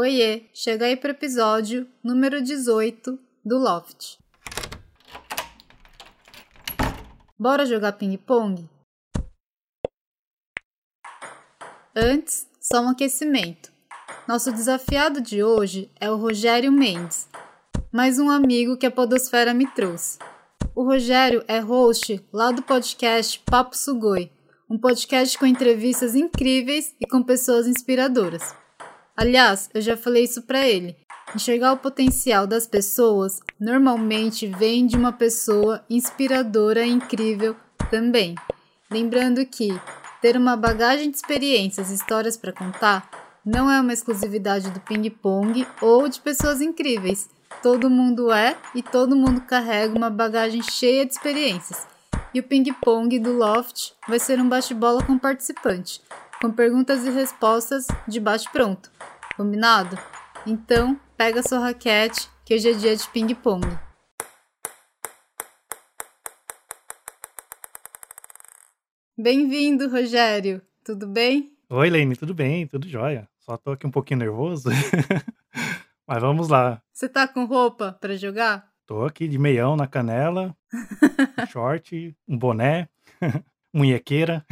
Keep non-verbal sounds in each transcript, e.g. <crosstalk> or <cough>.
Oiê, chega aí pro episódio número 18 do Loft. Bora jogar ping-pong? Antes, só um aquecimento. Nosso desafiado de hoje é o Rogério Mendes, mais um amigo que a Podosfera me trouxe. O Rogério é host lá do podcast Papo Sugoi, um podcast com entrevistas incríveis e com pessoas inspiradoras. Aliás, eu já falei isso para ele. Enxergar o potencial das pessoas normalmente vem de uma pessoa inspiradora e incrível também. Lembrando que ter uma bagagem de experiências e histórias para contar não é uma exclusividade do ping-pong ou de pessoas incríveis. Todo mundo é e todo mundo carrega uma bagagem cheia de experiências. E o ping-pong do Loft vai ser um bate-bola com participante, com perguntas e respostas de bate-pronto. Combinado? Então, pega sua raquete, que hoje é dia de ping-pong. Bem-vindo, Rogério. Tudo bem? Oi, Lene, tudo bem? Tudo jóia. Só tô aqui um pouquinho nervoso. <laughs> Mas vamos lá. Você tá com roupa para jogar? Tô aqui de meião na canela, <laughs> short, um boné, <laughs> munhequeira.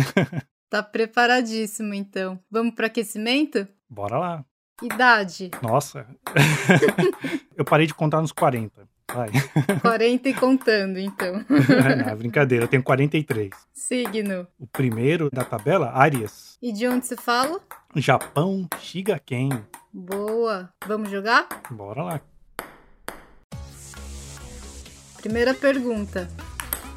Tá preparadíssimo, então. Vamos pro aquecimento? Bora lá. Idade? Nossa. <laughs> eu parei de contar nos 40. Vai. 40 e contando, então. <laughs> é, brincadeira, eu tenho 43. Signo. O primeiro da tabela, Áries. E de onde você fala? Japão, Shigaken. Boa. Vamos jogar? Bora lá. Primeira pergunta.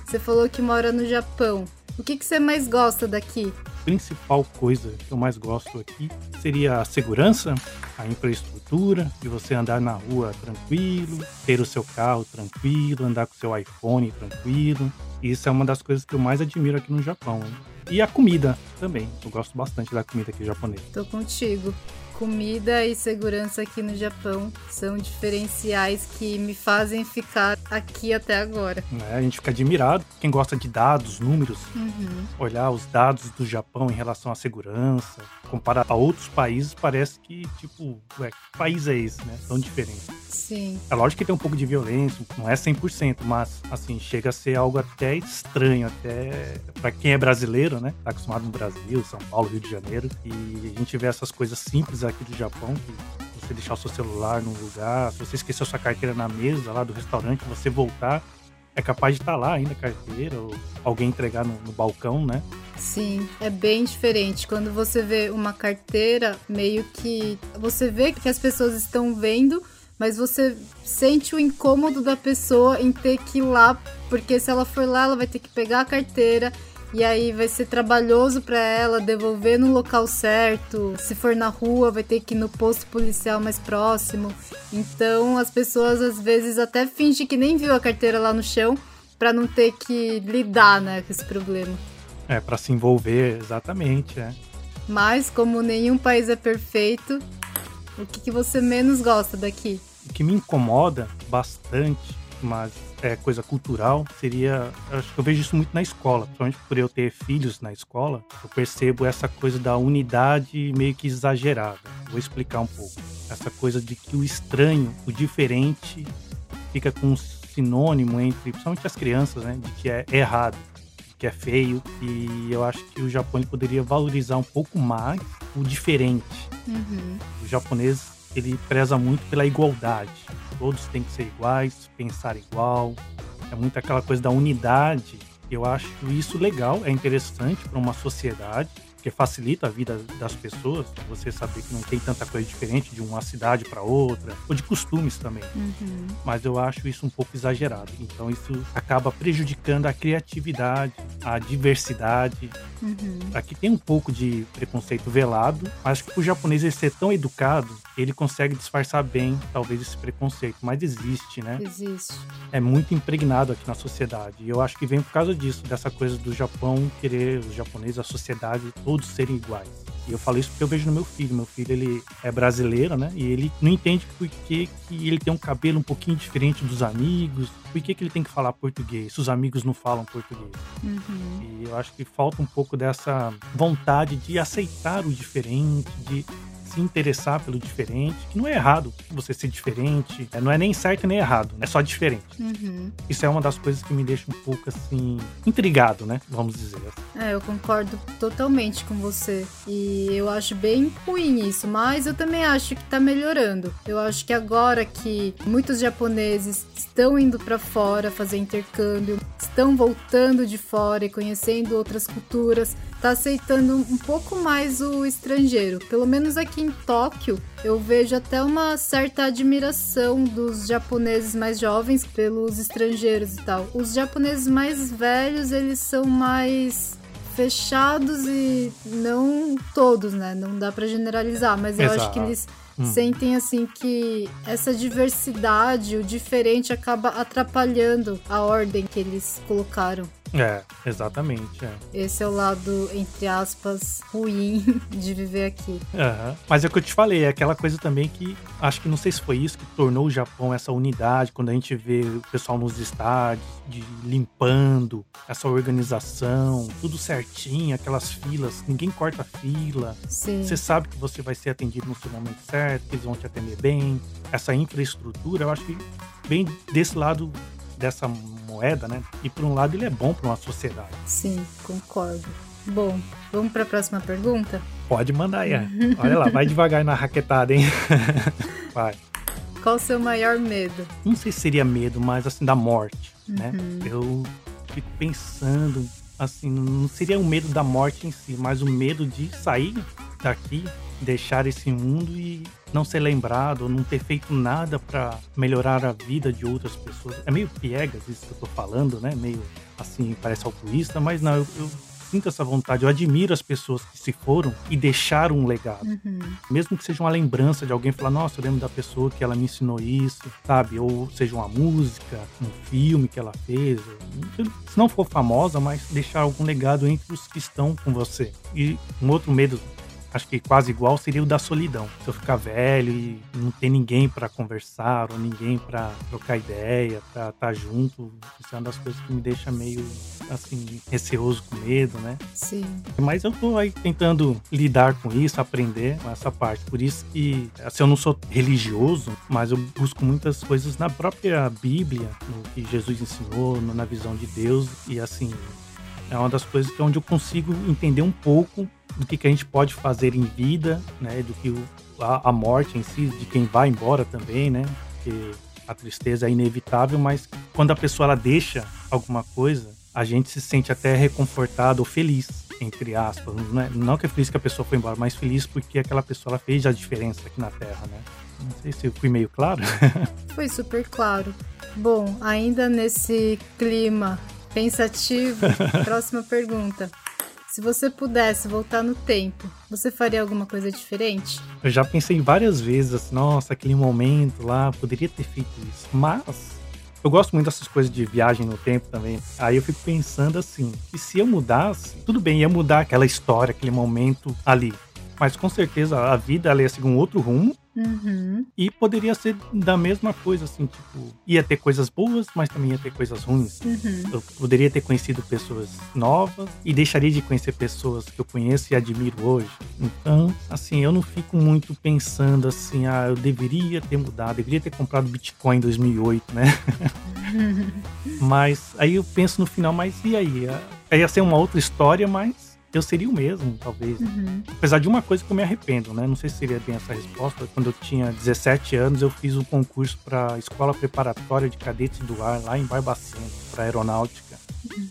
Você falou que mora no Japão. O que, que você mais gosta daqui? principal coisa que eu mais gosto aqui seria a segurança, a infraestrutura, de você andar na rua tranquilo, ter o seu carro tranquilo, andar com o seu iPhone tranquilo. Isso é uma das coisas que eu mais admiro aqui no Japão. Hein? E a comida também. Eu gosto bastante da comida aqui japonesa. Tô contigo comida e segurança aqui no Japão são diferenciais que me fazem ficar aqui até agora. É, a gente fica admirado. Quem gosta de dados, números, uhum. olhar os dados do Japão em relação à segurança, comparar a outros países, parece que, tipo, ué, que país é esse, né? Tão diferente. Sim. É lógico que tem um pouco de violência, não é 100%, mas, assim, chega a ser algo até estranho, até para quem é brasileiro, né? Tá acostumado no Brasil, São Paulo, Rio de Janeiro, e a gente vê essas coisas simples aqui do Japão, que você deixar o seu celular num lugar, se você esquecer sua carteira na mesa lá do restaurante, você voltar, é capaz de estar tá lá ainda a carteira, ou alguém entregar no, no, balcão, né? Sim, é bem diferente. Quando você vê uma carteira, meio que. Você vê que as pessoas estão vendo, mas você sente o incômodo da pessoa em ter que ir lá, porque se ela for lá, ela vai ter que pegar a carteira e aí vai ser trabalhoso para ela devolver no local certo. Se for na rua, vai ter que ir no posto policial mais próximo. Então as pessoas às vezes até fingem que nem viu a carteira lá no chão para não ter que lidar, né, com esse problema. É, para se envolver, exatamente, é. Mas como nenhum país é perfeito, o que, que você menos gosta daqui? O que me incomoda bastante, mas é, coisa cultural seria. Acho que eu vejo isso muito na escola, principalmente por eu ter filhos na escola, eu percebo essa coisa da unidade meio que exagerada. Vou explicar um pouco. Essa coisa de que o estranho, o diferente, fica com um sinônimo entre, principalmente as crianças, né, de que é errado, que é feio. E eu acho que o Japão poderia valorizar um pouco mais o diferente. Uhum. O japonês ele preza muito pela igualdade. Todos têm que ser iguais, pensar igual. É muito aquela coisa da unidade. Eu acho isso legal, é interessante para uma sociedade porque facilita a vida das pessoas, você saber que não tem tanta coisa diferente de uma cidade para outra, ou de costumes também. Uhum. Mas eu acho isso um pouco exagerado. Então isso acaba prejudicando a criatividade, a diversidade. Uhum. Aqui tem um pouco de preconceito velado, mas que o japonês ele ser tão educado, ele consegue disfarçar bem talvez esse preconceito, mas existe, né? Existe. É muito impregnado aqui na sociedade. E eu acho que vem por causa disso, dessa coisa do Japão querer, os japoneses, a sociedade todos serem iguais. E eu falo isso porque eu vejo no meu filho. Meu filho, ele é brasileiro, né? E ele não entende por que, que ele tem um cabelo um pouquinho diferente dos amigos. Por que, que ele tem que falar português se os amigos não falam português? Uhum. E eu acho que falta um pouco dessa vontade de aceitar o diferente, de se interessar pelo diferente, que não é errado você ser diferente, é, não é nem certo nem errado, é só diferente. Uhum. Isso é uma das coisas que me deixa um pouco assim, intrigado, né? Vamos dizer. assim. É, eu concordo totalmente com você. E eu acho bem ruim isso, mas eu também acho que tá melhorando. Eu acho que agora que muitos japoneses estão indo para fora fazer intercâmbio, estão voltando de fora e conhecendo outras culturas, tá aceitando um pouco mais o estrangeiro. Pelo menos aqui em Tóquio, eu vejo até uma certa admiração dos japoneses mais jovens pelos estrangeiros e tal. Os japoneses mais velhos, eles são mais fechados e não todos, né? Não dá para generalizar, mas eu Exato. acho que eles Hum. sentem assim que essa diversidade, o diferente acaba atrapalhando a ordem que eles colocaram. É, exatamente. É. Esse é o lado, entre aspas, ruim <laughs> de viver aqui. Aham. Mas é o que eu te falei, é aquela coisa também que acho que não sei se foi isso que tornou o Japão essa unidade, quando a gente vê o pessoal nos estádios, de limpando, essa organização, tudo certinho, aquelas filas, ninguém corta a fila. Sim. Você sabe que você vai ser atendido no seu momento certo, que eles vão te atender bem. Essa infraestrutura, eu acho que vem desse lado dessa moeda, né? E por um lado ele é bom para uma sociedade. Sim, concordo. Bom, vamos para a próxima pergunta? Pode mandar aí. é. Olha lá, vai devagar na raquetada, hein? <laughs> Vai. Qual o seu maior medo? Não sei se seria medo, mas assim, da morte, né? Uhum. Eu fico pensando, assim, não seria o medo da morte em si, mas o medo de sair daqui, deixar esse mundo e não ser lembrado, não ter feito nada pra melhorar a vida de outras pessoas. É meio piegas isso que eu tô falando, né? Meio assim, parece altruísta, mas não, eu, eu sinto essa vontade, eu admiro as pessoas que se foram e deixaram um legado Uhum. mesmo que seja uma lembrança de alguém falar, nossa, eu lembro da pessoa que ela me ensinou isso, sabe? Ou seja uma música, um filme que ela fez. Se não for famosa, mas deixar algum legado entre os que estão com você. E um outro medo, acho que quase igual, seria o da solidão. Se eu ficar velho e não ter ninguém para conversar, ou ninguém para trocar ideia, para estar junto, isso é uma das coisas que me deixa meio, assim, receoso, com medo, né? Sim. Mas eu tô aí tentando lidar com isso, aprender com essa parte. Por isso que, assim, eu não sou religioso, mas eu busco muitas coisas na própria Bíblia, no que Jesus ensinou, no- na visão de Deus. E assim, é uma das coisas que é onde eu consigo entender um pouco do que, que a gente pode fazer em vida, né? Do que o- a, a morte em si, de quem vai embora também, né? Porque a tristeza é inevitável, mas quando a pessoa ela deixa alguma coisa, a gente se sente até reconfortado ou feliz, entre aspas. Não, é, não que é feliz que a pessoa foi embora, mas feliz porque aquela pessoa ela fez a diferença aqui na Terra, né? Não sei se eu fui meio claro. <laughs> Foi super claro. Bom, ainda nesse clima pensativo, <laughs> próxima pergunta. Se você pudesse voltar no tempo, você faria alguma coisa diferente? Eu já pensei várias vezes, assim, nossa, aquele momento lá, poderia ter feito isso. Mas eu gosto muito dessas coisas de viagem no tempo também. Aí eu fico pensando assim, que se eu mudasse, tudo bem, ia mudar aquela história, aquele momento ali. Mas com certeza a vida ela ia seguir um outro rumo Uhum. e poderia ser da mesma coisa, assim, tipo, ia ter coisas boas, mas também ia ter coisas ruins. Uhum. Eu poderia ter conhecido pessoas novas e deixaria de conhecer pessoas que eu conheço e admiro hoje. Então, assim, eu não fico muito pensando assim, ah, eu deveria ter mudado, deveria ter comprado Bitcoin em 2008, né? <laughs> mas aí eu penso no final, mas e aí? Aí ia ser uma outra história, mas eu seria o mesmo, talvez. Uhum. Apesar de uma coisa que eu me arrependo, né? Não sei se seria bem essa resposta. Quando eu tinha 17 anos, eu fiz um concurso para Escola Preparatória de Cadetes do Ar, lá em Barbacena, para aeronáutica.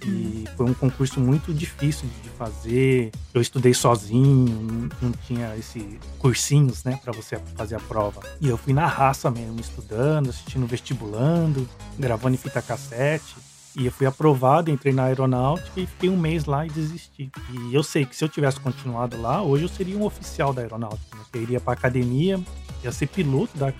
E foi um concurso muito difícil de fazer. Eu estudei sozinho, não, não tinha esse cursinhos, né, para você fazer a prova. E eu fui na raça mesmo, estudando, assistindo vestibulando, gravando em fita cassete. E eu fui aprovado, entrei na aeronáutica e fiquei um mês lá e desisti. E eu sei que se eu tivesse continuado lá, hoje eu seria um oficial da aeronáutica. Né? Eu iria para academia, ia ser piloto da,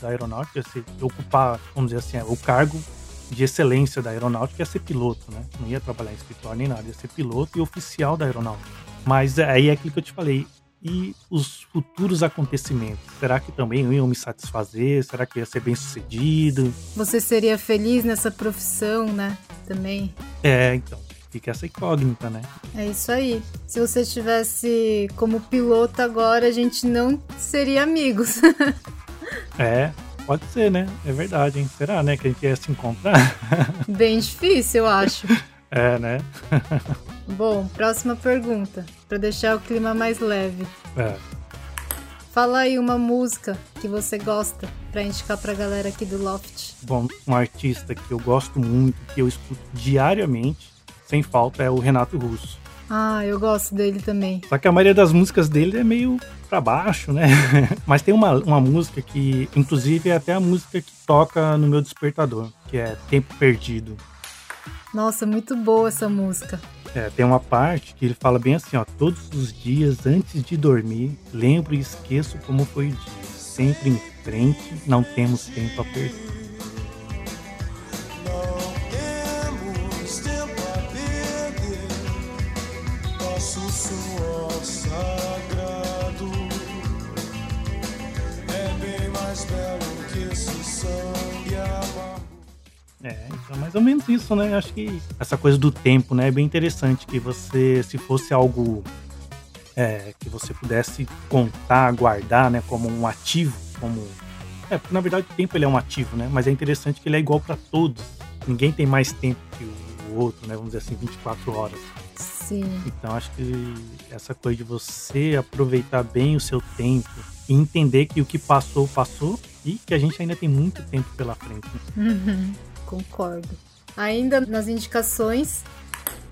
da aeronáutica, ia ser, ocupar, vamos dizer assim, o cargo de excelência da aeronáutica ia ser piloto, né? Não ia trabalhar em escritório nem nada, ia ser piloto e oficial da aeronáutica. Mas aí é aquilo que eu te falei. E os futuros acontecimentos? Será que também iam me satisfazer? Será que eu ia ser bem sucedido? Você seria feliz nessa profissão, né? Também. É, então. fica essa incógnita, né? É isso aí. Se você tivesse como piloto agora, a gente não seria amigos. <laughs> é, pode ser, né? É verdade, hein? Será, né, que a gente ia se encontrar? Bem difícil, eu acho. <laughs> É, né? <laughs> Bom, próxima pergunta, para deixar o clima mais leve. É. Fala aí uma música que você gosta para indicar pra galera aqui do Loft. Bom, um artista que eu gosto muito, que eu escuto diariamente, sem falta, é o Renato Russo. Ah, eu gosto dele também. Só que a maioria das músicas dele é meio para baixo, né? <laughs> Mas tem uma, uma música que, inclusive, é até a música que toca no meu despertador, que é Tempo Perdido. Nossa, muito boa essa música. É, tem uma parte que ele fala bem assim, ó, todos os dias antes de dormir, lembro e esqueço como foi o dia. Sempre em frente, não temos tempo a perder. É, então mais ou menos isso, né? Acho que essa coisa do tempo, né, é bem interessante que você, se fosse algo é, que você pudesse contar, guardar, né, como um ativo, como é, porque na verdade o tempo ele é um ativo, né? Mas é interessante que ele é igual para todos. Ninguém tem mais tempo que o outro, né? Vamos dizer assim, 24 horas. Sim. Então acho que essa coisa de você aproveitar bem o seu tempo e entender que o que passou, passou e que a gente ainda tem muito tempo pela frente. Né? Uhum. Concordo. Ainda nas indicações,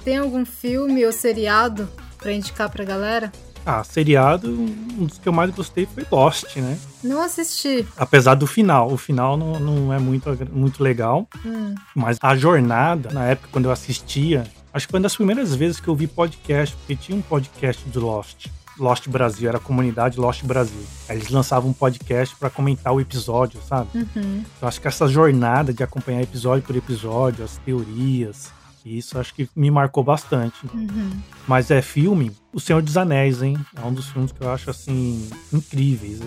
tem algum filme ou seriado para indicar pra galera? Ah, seriado, um dos que eu mais gostei foi Lost, né? Não assisti. Apesar do final. O final não, não é muito, muito legal. Hum. Mas a jornada, na época quando eu assistia, acho que foi uma das primeiras vezes que eu vi podcast, porque tinha um podcast do Lost. Lost Brasil, era a comunidade Lost Brasil. Aí eles lançavam um podcast para comentar o episódio, sabe? Uhum. Eu acho que essa jornada de acompanhar episódio por episódio, as teorias, isso acho que me marcou bastante. Uhum. Mas é filme, O Senhor dos Anéis, hein? É um dos filmes que eu acho, assim, incríveis,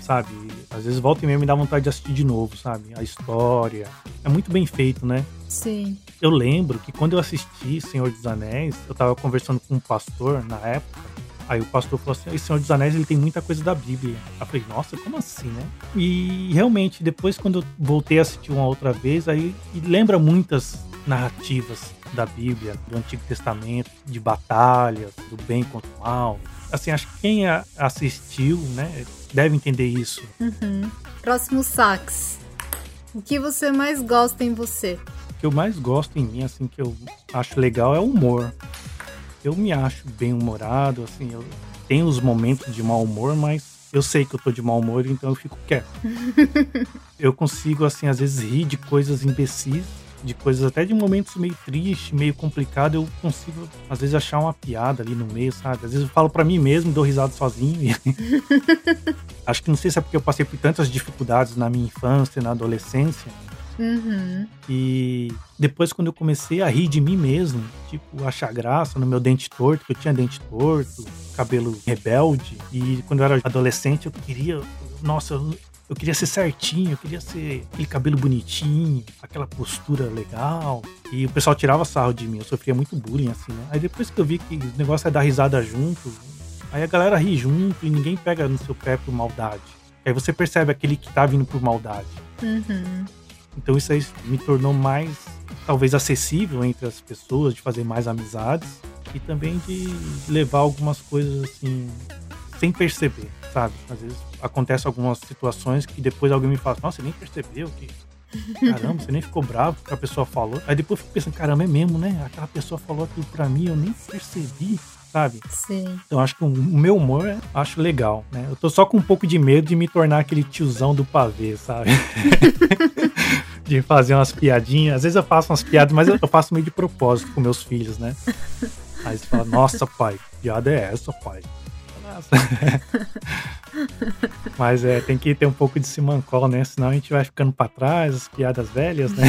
sabe? Às vezes volta e meia me dá vontade de assistir de novo, sabe? A história. É muito bem feito, né? Sim. Eu lembro que quando eu assisti Senhor dos Anéis, eu tava conversando com um pastor na época, Aí o pastor falou assim: Esse Senhor dos Anéis ele tem muita coisa da Bíblia. Eu falei: Nossa, como assim, né? E realmente, depois, quando eu voltei a assistir uma outra vez, aí lembra muitas narrativas da Bíblia, do Antigo Testamento, de batalhas, do bem contra o mal. Assim, acho que quem assistiu, né, deve entender isso. Uhum. Próximo sax. O que você mais gosta em você? O que eu mais gosto em mim, assim, que eu acho legal é o humor eu me acho bem humorado, assim, eu tenho os momentos de mau humor, mas eu sei que eu tô de mau humor, então eu fico quieto. <laughs> eu consigo, assim, às vezes rir de coisas imbecis, de coisas até de momentos meio tristes, meio complicado, eu consigo, às vezes, achar uma piada ali no meio, sabe? Às vezes eu falo para mim mesmo, dou risada sozinho. <laughs> Acho que não sei se é porque eu passei por tantas dificuldades na minha infância, na adolescência, Uhum. E depois, quando eu comecei a rir de mim mesmo, tipo, achar graça no meu dente torto, que eu tinha dente torto, cabelo rebelde. E quando eu era adolescente, eu queria. Nossa, eu queria ser certinho, eu queria ser aquele cabelo bonitinho, aquela postura legal. E o pessoal tirava sarro de mim, eu sofria muito bullying, assim, né? Aí depois que eu vi que o negócio é dar risada junto, aí a galera ri junto e ninguém pega no seu pé por maldade. Aí você percebe aquele que tá vindo por maldade. Uhum. Então isso aí me tornou mais, talvez, acessível entre as pessoas, de fazer mais amizades e também de levar algumas coisas assim, sem perceber, sabe? Às vezes acontece algumas situações que depois alguém me fala, nossa, você nem percebeu que. <laughs> Caramba, você nem ficou bravo porque a pessoa falou. Aí depois eu fico pensando, caramba, é mesmo, né? Aquela pessoa falou aquilo pra mim, eu nem percebi sabe? Sim. Então acho que o meu humor é, acho legal, né? Eu tô só com um pouco de medo de me tornar aquele tiozão do pavê, sabe? <laughs> de fazer umas piadinhas. Às vezes eu faço umas piadas, mas eu faço meio de propósito com meus filhos, né? Aí você fala, nossa, pai, piada é essa, pai? <laughs> Mas é, tem que ter um pouco de simancol, né? Senão a gente vai ficando para trás, as piadas velhas, né? <laughs>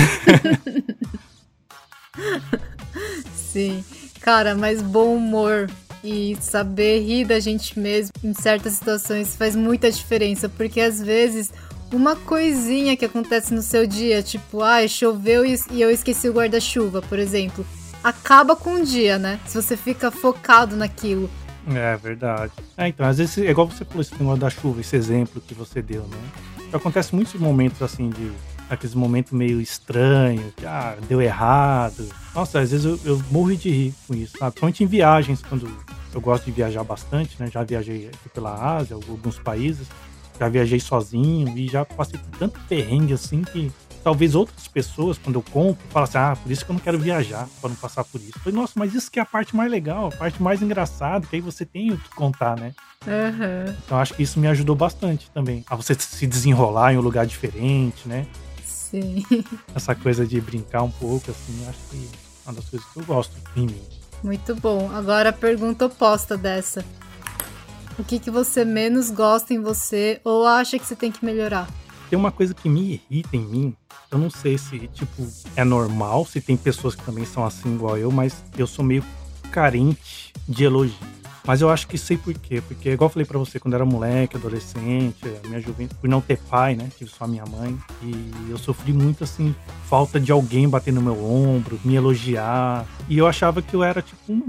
Sim. Cara, mas bom humor e saber rir da gente mesmo em certas situações faz muita diferença, porque às vezes uma coisinha que acontece no seu dia, tipo, ah, choveu e eu esqueci o guarda-chuva, por exemplo. acaba com o dia, né? Se você fica focado naquilo. É verdade. É, então, às vezes, é igual você falou esse negócio da chuva, esse exemplo que você deu, né? Acontece muitos momentos assim de. Aqueles momentos meio estranhos, que ah, deu errado. Nossa, às vezes eu, eu morro de rir com isso, sabe? Principalmente em viagens, quando eu gosto de viajar bastante, né? Já viajei aqui pela Ásia, alguns países. Já viajei sozinho e já passei por tanto perrengue assim que talvez outras pessoas, quando eu compro, falam assim: ah, por isso que eu não quero viajar, para não passar por isso. Eu falei, nossa, mas isso que é a parte mais legal, a parte mais engraçada, que aí você tem o que contar, né? Uhum. Então acho que isso me ajudou bastante também. A você se desenrolar em um lugar diferente, né? Sim. <laughs> Essa coisa de brincar um pouco, assim, acho que é uma das coisas que eu gosto em mim. Muito bom. Agora a pergunta oposta dessa. O que, que você menos gosta em você ou acha que você tem que melhorar? Tem uma coisa que me irrita em mim. Eu não sei se, tipo, é normal, se tem pessoas que também são assim igual eu, mas eu sou meio carente de elogio. Mas eu acho que sei por quê. Porque, igual eu falei pra você, quando eu era moleque, adolescente, minha juventude, por não ter pai, né? Tive só minha mãe. E eu sofri muito, assim, falta de alguém bater no meu ombro, me elogiar. E eu achava que eu era, tipo, um.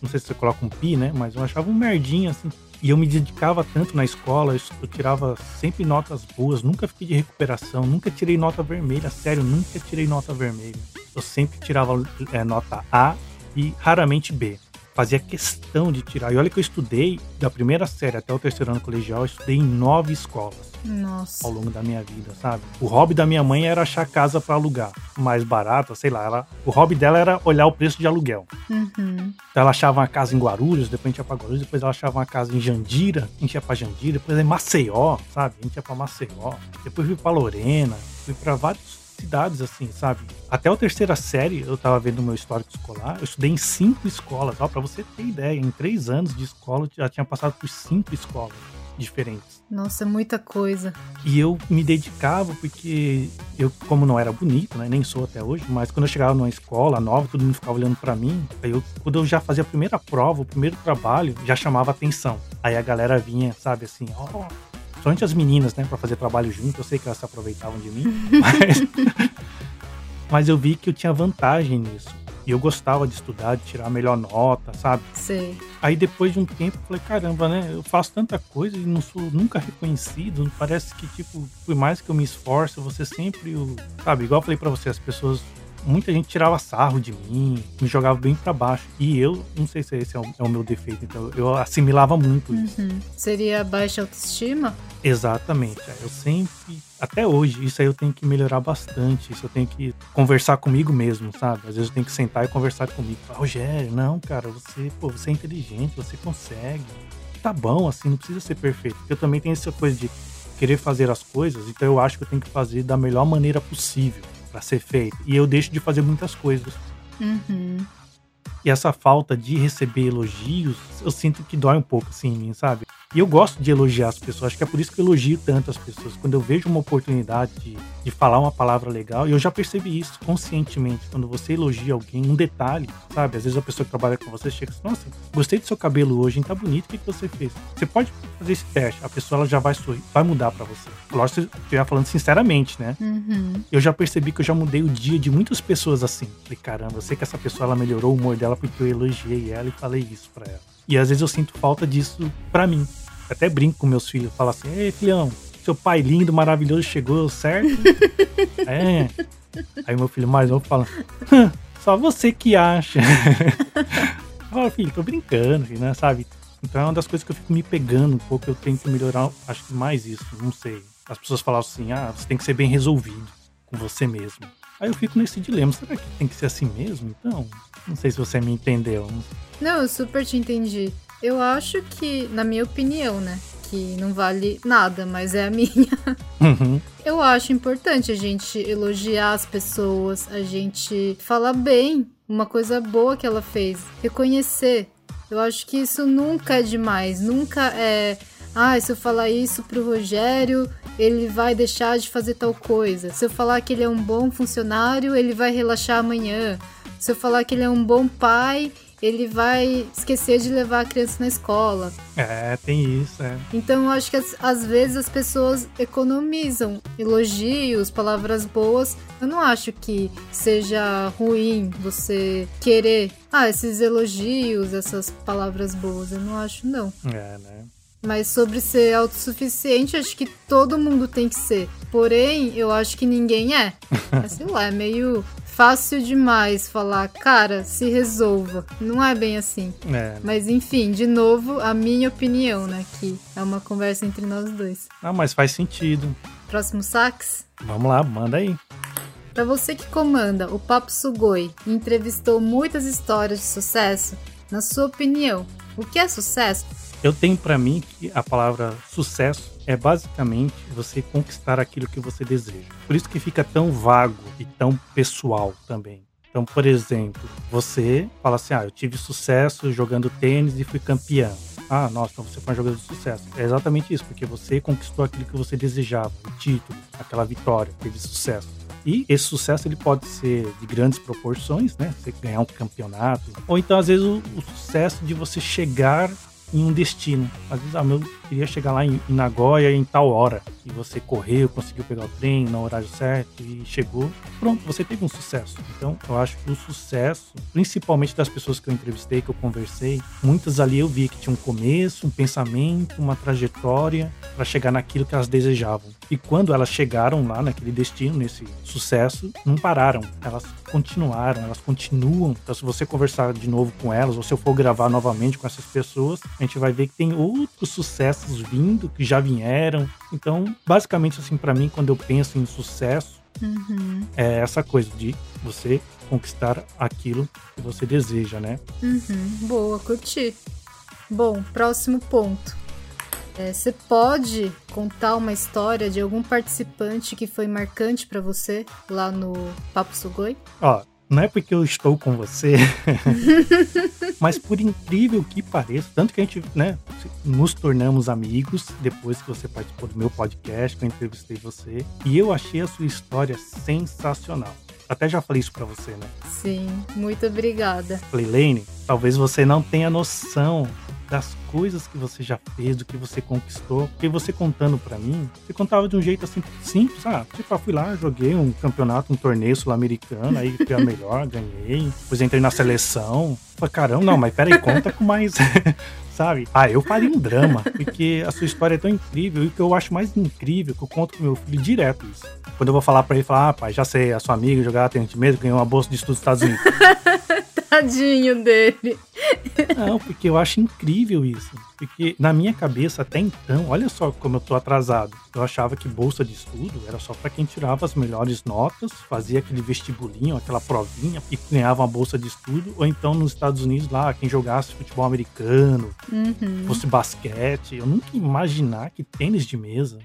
Não sei se você coloca um pi, né? Mas eu achava um merdinho, assim. E eu me dedicava tanto na escola, eu tirava sempre notas boas, nunca fiquei de recuperação, nunca tirei nota vermelha, sério, nunca tirei nota vermelha. Eu sempre tirava é, nota A e raramente B fazia questão de tirar. E olha que eu estudei da primeira série até o terceiro ano colegial, eu estudei em nove escolas. Nossa. Ao longo da minha vida, sabe? O hobby da minha mãe era achar casa para alugar, mais barata, sei lá. Ela, o hobby dela era olhar o preço de aluguel. Uhum. Então ela achava uma casa em Guarulhos, depois a gente ia pra Guarulhos, depois ela achava uma casa em Jandira, a gente ia pra Jandira, depois em Maceió, sabe? A gente ia pra Maceió, depois fui pra Lorena, fui pra vários cidades, assim, sabe? Até a terceira série, eu tava vendo o meu histórico escolar, eu estudei em cinco escolas, ó, pra você ter ideia, em três anos de escola, eu já tinha passado por cinco escolas diferentes. Nossa, muita coisa. E eu me dedicava porque eu, como não era bonito, né, nem sou até hoje, mas quando eu chegava numa escola nova, todo mundo ficava olhando para mim. Aí eu, quando eu já fazia a primeira prova, o primeiro trabalho, já chamava atenção. Aí a galera vinha, sabe, assim, ó, oh, principalmente as meninas, né, para fazer trabalho junto. Eu sei que elas se aproveitavam de mim, <laughs> mas, <laughs> mas eu vi que eu tinha vantagem nisso. E eu gostava de estudar, de tirar a melhor nota, sabe? Sei. Aí depois de um tempo eu falei, caramba, né? Eu faço tanta coisa e não sou nunca reconhecido. Parece que, tipo, por mais que eu me esforce, você sempre o. Sabe, igual eu falei pra você, as pessoas muita gente tirava sarro de mim, me jogava bem para baixo. E eu, não sei se esse é o, é o meu defeito, então eu assimilava muito isso. Uhum. Seria baixa autoestima? Exatamente. É, eu sempre, até hoje, isso aí eu tenho que melhorar bastante. Isso eu tenho que conversar comigo mesmo, sabe? Às vezes eu tenho que sentar e conversar comigo. Rogério, não, cara, você, pô, você é inteligente, você consegue. Tá bom, assim, não precisa ser perfeito. Eu também tenho essa coisa de querer fazer as coisas, então eu acho que eu tenho que fazer da melhor maneira possível para ser feito. E eu deixo de fazer muitas coisas. Uhum. E essa falta de receber elogios, eu sinto que dói um pouco assim em mim, sabe? E eu gosto de elogiar as pessoas, acho que é por isso que eu elogio tanto as pessoas. Quando eu vejo uma oportunidade de, de falar uma palavra legal, e eu já percebi isso conscientemente, quando você elogia alguém, um detalhe, sabe? Às vezes a pessoa que trabalha com você chega e diz, nossa, gostei do seu cabelo hoje, tá bonito, o que, que você fez? Você pode fazer esse teste, a pessoa ela já vai sorrir, vai mudar para você. Lógico que você estiver falando sinceramente, né? Uhum. Eu já percebi que eu já mudei o dia de muitas pessoas assim. Falei, caramba, eu sei que essa pessoa ela melhorou o humor dela porque eu elogiei ela e falei isso pra ela. E às vezes eu sinto falta disso pra mim até brinco com meus filhos, falo assim: Ei, filhão, seu pai lindo, maravilhoso chegou, certo? <laughs> é. Aí meu filho mais novo fala: Só você que acha. <laughs> eu falo, filho, tô brincando, né? Sabe? Então é uma das coisas que eu fico me pegando um pouco, eu tenho que melhorar, acho que mais isso, não sei. As pessoas falam assim: ah, você tem que ser bem resolvido com você mesmo. Aí eu fico nesse dilema: será que tem que ser assim mesmo? Então, não sei se você me entendeu. Não, eu super te entendi. Eu acho que, na minha opinião, né? Que não vale nada, mas é a <laughs> minha. Uhum. Eu acho importante a gente elogiar as pessoas, a gente falar bem uma coisa boa que ela fez, reconhecer. Eu acho que isso nunca é demais, nunca é. Ah, se eu falar isso pro Rogério, ele vai deixar de fazer tal coisa. Se eu falar que ele é um bom funcionário, ele vai relaxar amanhã. Se eu falar que ele é um bom pai, ele vai esquecer de levar a criança na escola. É, tem isso, é. Então eu acho que às, vezes as pessoas economizam elogios, palavras boas. Eu não acho que seja ruim você querer, ah, esses elogios, essas palavras boas. Eu não acho, não. É, né? Mas sobre ser autossuficiente, acho que todo mundo tem que ser. Porém, eu acho que ninguém é. <laughs> Mas, sei lá, é meio fácil demais falar, cara, se resolva. Não é bem assim. É. Mas enfim, de novo, a minha opinião, né? Que é uma conversa entre nós dois. Ah, mas faz sentido. Próximo sax? Vamos lá, manda aí. Para você que comanda o Papo Sugoi e entrevistou muitas histórias de sucesso, na sua opinião, o que é sucesso? Eu tenho para mim que a palavra sucesso é basicamente você conquistar aquilo que você deseja. Por isso que fica tão vago e tão pessoal também. Então, por exemplo, você fala assim: "Ah, eu tive sucesso jogando tênis e fui campeão". Ah, nossa, então você foi um jogador de sucesso. É exatamente isso, porque você conquistou aquilo que você desejava, o título, aquela vitória, teve sucesso. E esse sucesso ele pode ser de grandes proporções, né? Você ganhar um campeonato, ou então às vezes o, o sucesso de você chegar em um destino. Às vezes, ah, meu, queria chegar lá em, em Nagoya em tal hora. E você correu, conseguiu pegar o trem no horário certo e chegou. Pronto, você teve um sucesso. Então, eu acho que o sucesso, principalmente das pessoas que eu entrevistei, que eu conversei, muitas ali eu vi que tinha um começo, um pensamento, uma trajetória para chegar naquilo que elas desejavam. E quando elas chegaram lá naquele destino, nesse sucesso, não pararam. Elas continuaram, elas continuam. Então, se você conversar de novo com elas, ou se eu for gravar novamente com essas pessoas, a gente vai ver que tem outros sucessos vindo, que já vieram. Então, basicamente, assim, para mim, quando eu penso em sucesso, Uhum. é essa coisa de você conquistar aquilo que você deseja, né? Uhum. Boa, curti. Bom, próximo ponto. É, Você pode contar uma história de algum participante que foi marcante pra você lá no Papo Sugoi? Ó, não é porque eu estou com você, <laughs> mas por incrível que pareça, tanto que a gente, né, nos tornamos amigos depois que você participou do meu podcast, que eu entrevistei você, e eu achei a sua história sensacional. Até já falei isso pra você, né? Sim, muito obrigada. Falei, Lane, talvez você não tenha noção das coisas que você já fez, do que você conquistou. Porque você contando pra mim, você contava de um jeito assim simples. Ah, tipo, ah, fui lá, joguei um campeonato, um torneio sul-americano, aí fui a <laughs> melhor, ganhei. Depois entrei na seleção. Falei, caramba, não, mas peraí, conta com mais. <laughs> Sabe? Ah, eu faria um drama, porque a sua história é tão incrível. E o que eu acho mais incrível, que eu conto com meu filho direto isso. Quando eu vou falar pra ele, falar, ah, pai, já sei, a sua amiga jogava tênis de mesa, ganhou uma bolsa de estudos dos Estados Unidos. <laughs> Tadinho dele. Não, porque eu acho incrível isso. Porque na minha cabeça, até então, olha só como eu tô atrasado. Eu achava que bolsa de estudo era só para quem tirava as melhores notas, fazia aquele vestibulinho, aquela provinha e ganhava uma bolsa de estudo. Ou então nos Estados Unidos, lá, quem jogasse futebol americano, Uhum. fosse basquete. Eu nunca ia imaginar que tênis de mesa,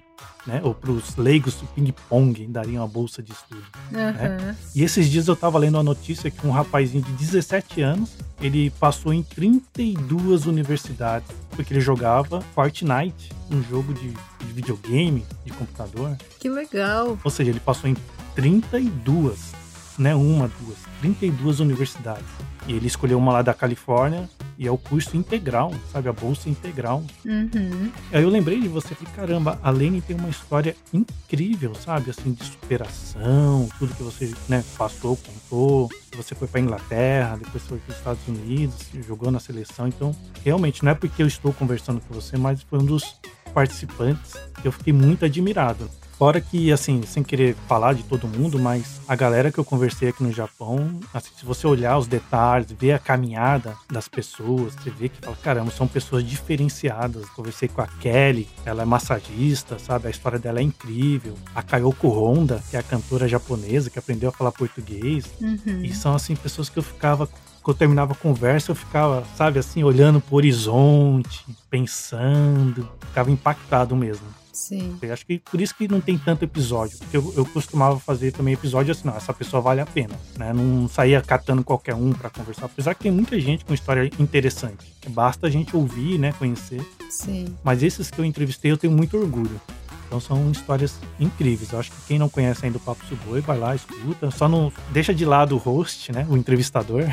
né? Ou pros leigos do ping-pong daria uma bolsa de estudo. Aham. E esses dias eu tava lendo a notícia que um rapazinho de 17 anos, ele passou em 32 universidades, porque ele jogava Fortnite, um jogo de, de videogame, de computador. Que legal. Ou seja, ele passou em 32, né, uma, duas, 32 universidades. E ele escolheu uma lá da Califórnia e é o curso integral, sabe, a bolsa integral. Uhum. Aí eu lembrei de você, falei, caramba, a Lene tem uma história incrível, sabe? Assim, de superação, tudo que você né, passou, contou. Você foi pra Inglaterra, depois foi para os Estados Unidos, jogou na seleção. Então, realmente, não é porque eu estou conversando com você, mas foi um dos participantes que eu fiquei muito admirado. Fora que, assim, sem querer falar de todo mundo, mas a galera que eu conversei aqui no Japão, assim, se você olhar os detalhes, ver a caminhada das pessoas, você vê que fala, caramba, são pessoas diferenciadas. Conversei com a Kelly, ela é massagista, sabe? A história dela é incrível. A Kayoko Honda, que é a cantora japonesa que aprendeu a falar português. Uhum. E são, assim, pessoas que eu ficava quando eu terminava a conversa, eu ficava, sabe, assim, olhando pro horizonte, pensando, ficava impactado mesmo. Sim. Eu acho que por isso que não tem tanto episódio. Porque eu, eu costumava fazer também episódio assim, não, essa pessoa vale a pena. Né? Não saía catando qualquer um pra conversar. Apesar que tem muita gente com história interessante. Basta a gente ouvir, né? Conhecer. Sim. Mas esses que eu entrevistei eu tenho muito orgulho. Então são histórias incríveis. Eu acho que quem não conhece ainda o Papo Suboi, vai lá, escuta. Só não deixa de lado o host, né? O entrevistador.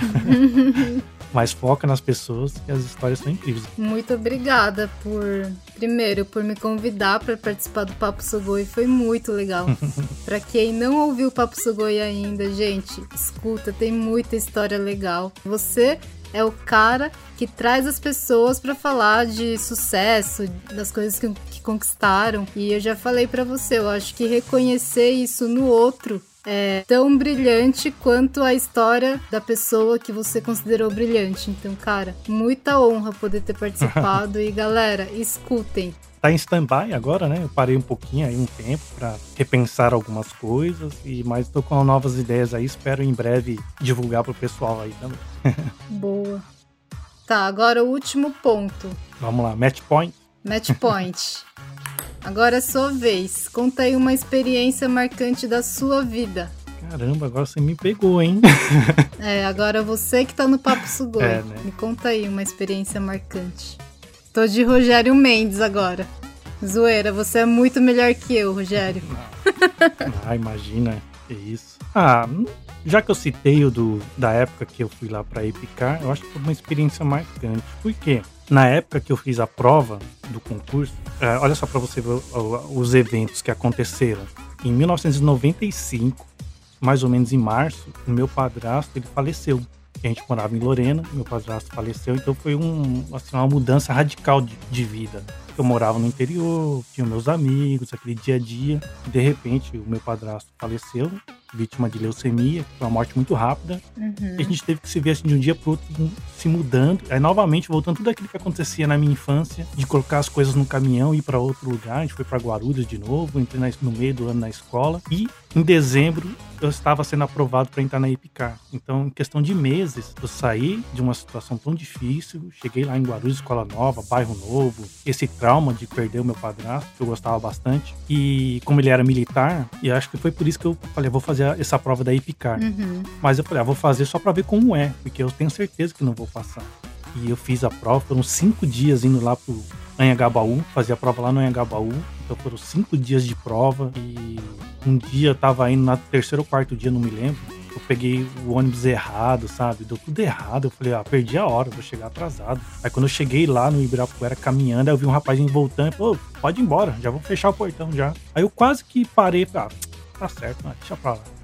<laughs> Mas foca nas pessoas e as histórias são incríveis. Muito obrigada por, primeiro, por me convidar para participar do Papo Sugoi. Foi muito legal. <laughs> para quem não ouviu o Papo Sugoi ainda, gente, escuta, tem muita história legal. Você é o cara que traz as pessoas para falar de sucesso, das coisas que, que conquistaram. E eu já falei para você, eu acho que reconhecer isso no outro é tão brilhante quanto a história da pessoa que você considerou brilhante. Então, cara, muita honra poder ter <laughs> participado. e galera, escutem. Tá em stand-by agora, né? Eu parei um pouquinho aí, um tempo, para repensar algumas coisas, e mas tô com novas ideias aí. Espero em breve divulgar pro pessoal aí também. <laughs> Boa. Tá, agora o último ponto. Vamos lá, match point. Match point. <laughs> Agora é sua vez. Conta aí uma experiência marcante da sua vida. Caramba, agora você me pegou, hein? <laughs> é, agora você que tá no Papo Sugoi. É, né? Me conta aí uma experiência marcante. Tô de Rogério Mendes agora. Zoeira, você é muito melhor que eu, Rogério. <laughs> ah, imagina. Que isso. Ah, já que eu citei o do, da época que eu fui lá para Epicar, eu acho que foi uma experiência marcante. Por quê? Na época que eu fiz a prova do concurso, é, olha só para você ver os eventos que aconteceram. Em 1995, mais ou menos em março, o meu padrasto ele faleceu. A gente morava em Lorena, meu padrasto faleceu, então foi um, assim, uma mudança radical de, de vida. Eu morava no interior, tinha meus amigos, aquele dia a dia. De repente, o meu padrasto faleceu vítima de leucemia, foi uma morte muito rápida. Uhum. E a gente teve que se ver assim, de um dia para outro se mudando. Aí novamente voltando tudo aquilo que acontecia na minha infância, de colocar as coisas no caminhão e ir para outro lugar. A gente foi para Guarulhos de novo, entrei no meio do ano na escola. E em dezembro eu estava sendo aprovado para entrar na Epicar. Então, em questão de meses, eu saí de uma situação tão difícil, cheguei lá em Guarulhos, escola nova, bairro novo, esse trauma de perder o meu padrasto, que eu gostava bastante. E como ele era militar, e acho que foi por isso que eu falei, vou fazer essa prova da Epicar. Uhum. Mas eu falei, ah, vou fazer só para ver como é, porque eu tenho certeza que não vou passar. E eu fiz a prova, foram cinco dias indo lá pro Anhangabaú, fazia a prova lá no Anhangabaú. Então foram cinco dias de prova e um dia eu tava indo na terceiro ou quarto dia, não me lembro. Eu peguei o ônibus errado, sabe? Deu tudo errado. Eu falei, ah, perdi a hora, vou chegar atrasado. Aí quando eu cheguei lá no Ibirapuera caminhando, aí eu vi um rapazinho voltando e falou, pode ir embora, já vou fechar o portão já. Aí eu quase que parei falei, ah, tá certo, mano, deixa pra lá.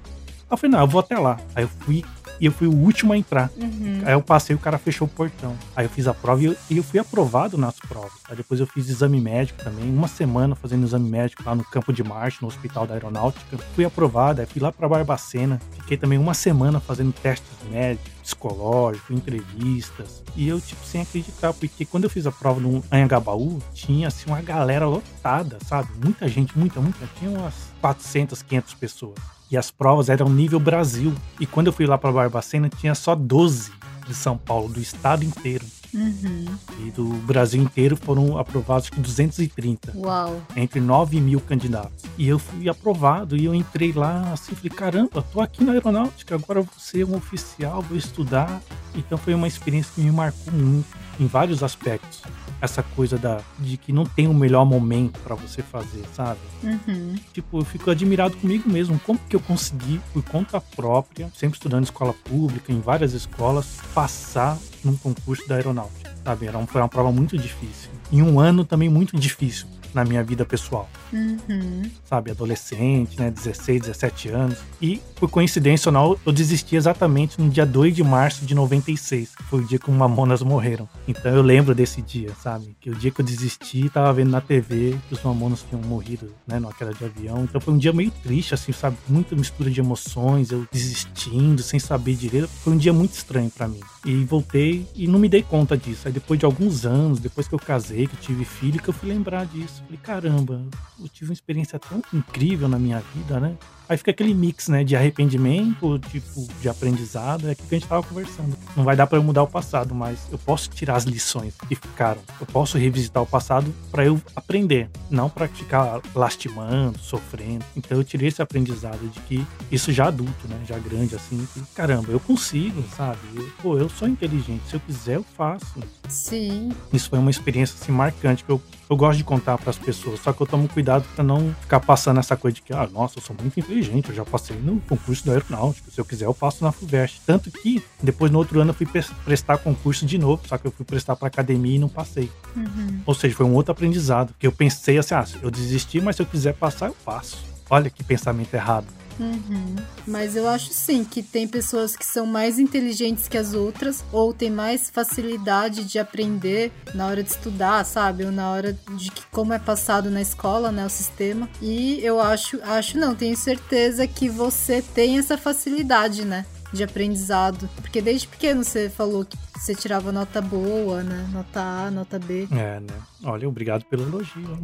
Aí eu falei, não, eu vou até lá. Aí eu fui e eu fui o último a entrar. Uhum. Aí eu passei, o cara fechou o portão. Aí eu fiz a prova e eu, e eu fui aprovado nas provas. Aí depois eu fiz exame médico também, uma semana fazendo exame médico lá no campo de Marte, no Hospital da Aeronáutica. Fui aprovado, aí fui lá para Barbacena, fiquei também uma semana fazendo testes médicos, psicológicos, entrevistas. E eu, tipo, sem acreditar, porque quando eu fiz a prova no Anhangabaú, tinha, assim, uma galera lotada, sabe? Muita gente, muita, muita. Tinha umas 400, 500 pessoas. E as provas eram nível Brasil. E quando eu fui lá para Barbacena, tinha só 12 de São Paulo, do estado inteiro. Uhum. E do Brasil inteiro foram aprovados que 230. Uau. Entre 9 mil candidatos. E eu fui aprovado e eu entrei lá assim, falei, caramba, tô aqui na aeronáutica, agora vou ser um oficial, vou estudar. Então foi uma experiência que me marcou muito em vários aspectos essa coisa da, de que não tem o melhor momento para você fazer, sabe? Uhum. Tipo, eu fico admirado comigo mesmo. Como que eu consegui, por conta própria, sempre estudando em escola pública, em várias escolas, passar num concurso da aeronáutica, sabe? Era, foi uma prova muito difícil. Em um ano também muito difícil na minha vida pessoal. Uhum. Sabe, adolescente, né, 16, 17 anos. E, por coincidência ou não, eu desisti exatamente no dia 2 de março de 96. Foi o dia que os Mamonas morreram. Então eu lembro desse dia, sabe? Que o dia que eu desisti, tava vendo na TV que os Mamonas tinham morrido, né, numa queda de avião. Então foi um dia meio triste, assim, sabe? Muita mistura de emoções, eu desistindo, sem saber direito. Foi um dia muito estranho para mim. E voltei e não me dei conta disso. Aí depois de alguns anos, depois que eu casei, que eu tive filho, que eu fui lembrar disso. Falei, caramba, eu tive uma experiência tão incrível na minha vida, né? Aí fica aquele mix, né, de arrependimento, tipo, de aprendizado, é aquilo que a gente tava conversando. Não vai dar para eu mudar o passado, mas eu posso tirar as lições que ficaram. Eu posso revisitar o passado para eu aprender, não para ficar lastimando, sofrendo. Então eu tirei esse aprendizado de que isso já adulto, né, já grande assim, que, caramba, eu consigo, sabe? Eu, pô, eu sou inteligente, se eu quiser eu faço. Sim. Isso foi uma experiência assim marcante que eu eu gosto de contar para as pessoas, só que eu tomo cuidado para não ficar passando essa coisa de que, ah, nossa, eu sou muito inteligente falei, gente, eu já passei no concurso da aeronáutica. Se eu quiser, eu passo na FUVEST. Tanto que depois no outro ano eu fui prestar concurso de novo, só que eu fui prestar para academia e não passei. Uhum. Ou seja, foi um outro aprendizado. Que eu pensei assim, ah, eu desisti, mas se eu quiser passar, eu passo. Olha que pensamento errado. Uhum. Mas eu acho sim que tem pessoas que são mais inteligentes que as outras ou tem mais facilidade de aprender na hora de estudar, sabe? Ou na hora de que, como é passado na escola, né, o sistema. E eu acho, acho não, tenho certeza que você tem essa facilidade, né? de aprendizado. Porque desde pequeno você falou que você tirava nota boa, né? Nota A, nota B. É, né? Olha, obrigado pelo elogio.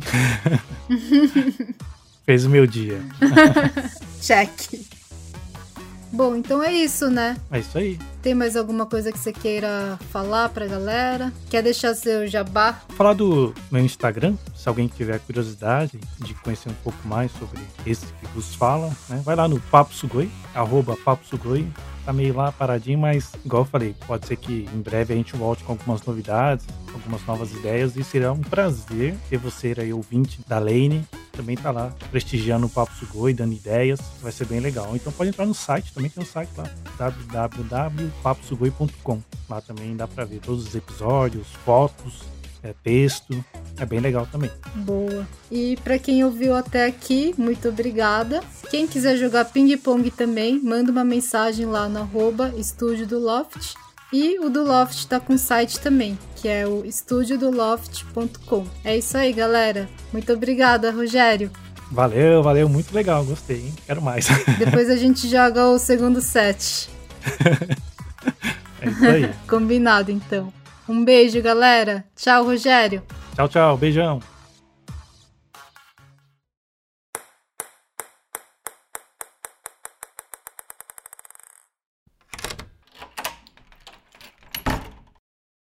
<laughs> Fez o meu dia. <laughs> Check. Bom, então é isso, né? É isso aí. Tem mais alguma coisa que você queira falar pra galera? Quer deixar seu jabá? Falar do meu Instagram, se alguém tiver curiosidade de conhecer um pouco mais sobre esse que vos fala, né? Vai lá no Papo Sugoi, arroba Papo Sugoi, tá meio lá paradinho, mas igual eu falei, pode ser que em breve a gente volte com algumas novidades, algumas novas ideias e será um prazer ter você aí ouvinte da Lane também tá lá prestigiando o Papo Sugoi, dando ideias, vai ser bem legal. Então pode entrar no site, também tem um site lá, www.paposugoi.com. Lá também dá para ver todos os episódios, fotos, é, texto, é bem legal também. Boa. E para quem ouviu até aqui, muito obrigada. Quem quiser jogar ping-pong também, manda uma mensagem lá no arroba estúdio do Loft. E o do Loft tá com site também, que é o estudiodoloft.com. É isso aí, galera. Muito obrigada, Rogério. Valeu, valeu, muito legal, gostei, hein? Quero mais. <laughs> Depois a gente joga o segundo set. é isso aí. <laughs> Combinado, então. Um beijo, galera. Tchau, Rogério. Tchau, tchau. Beijão.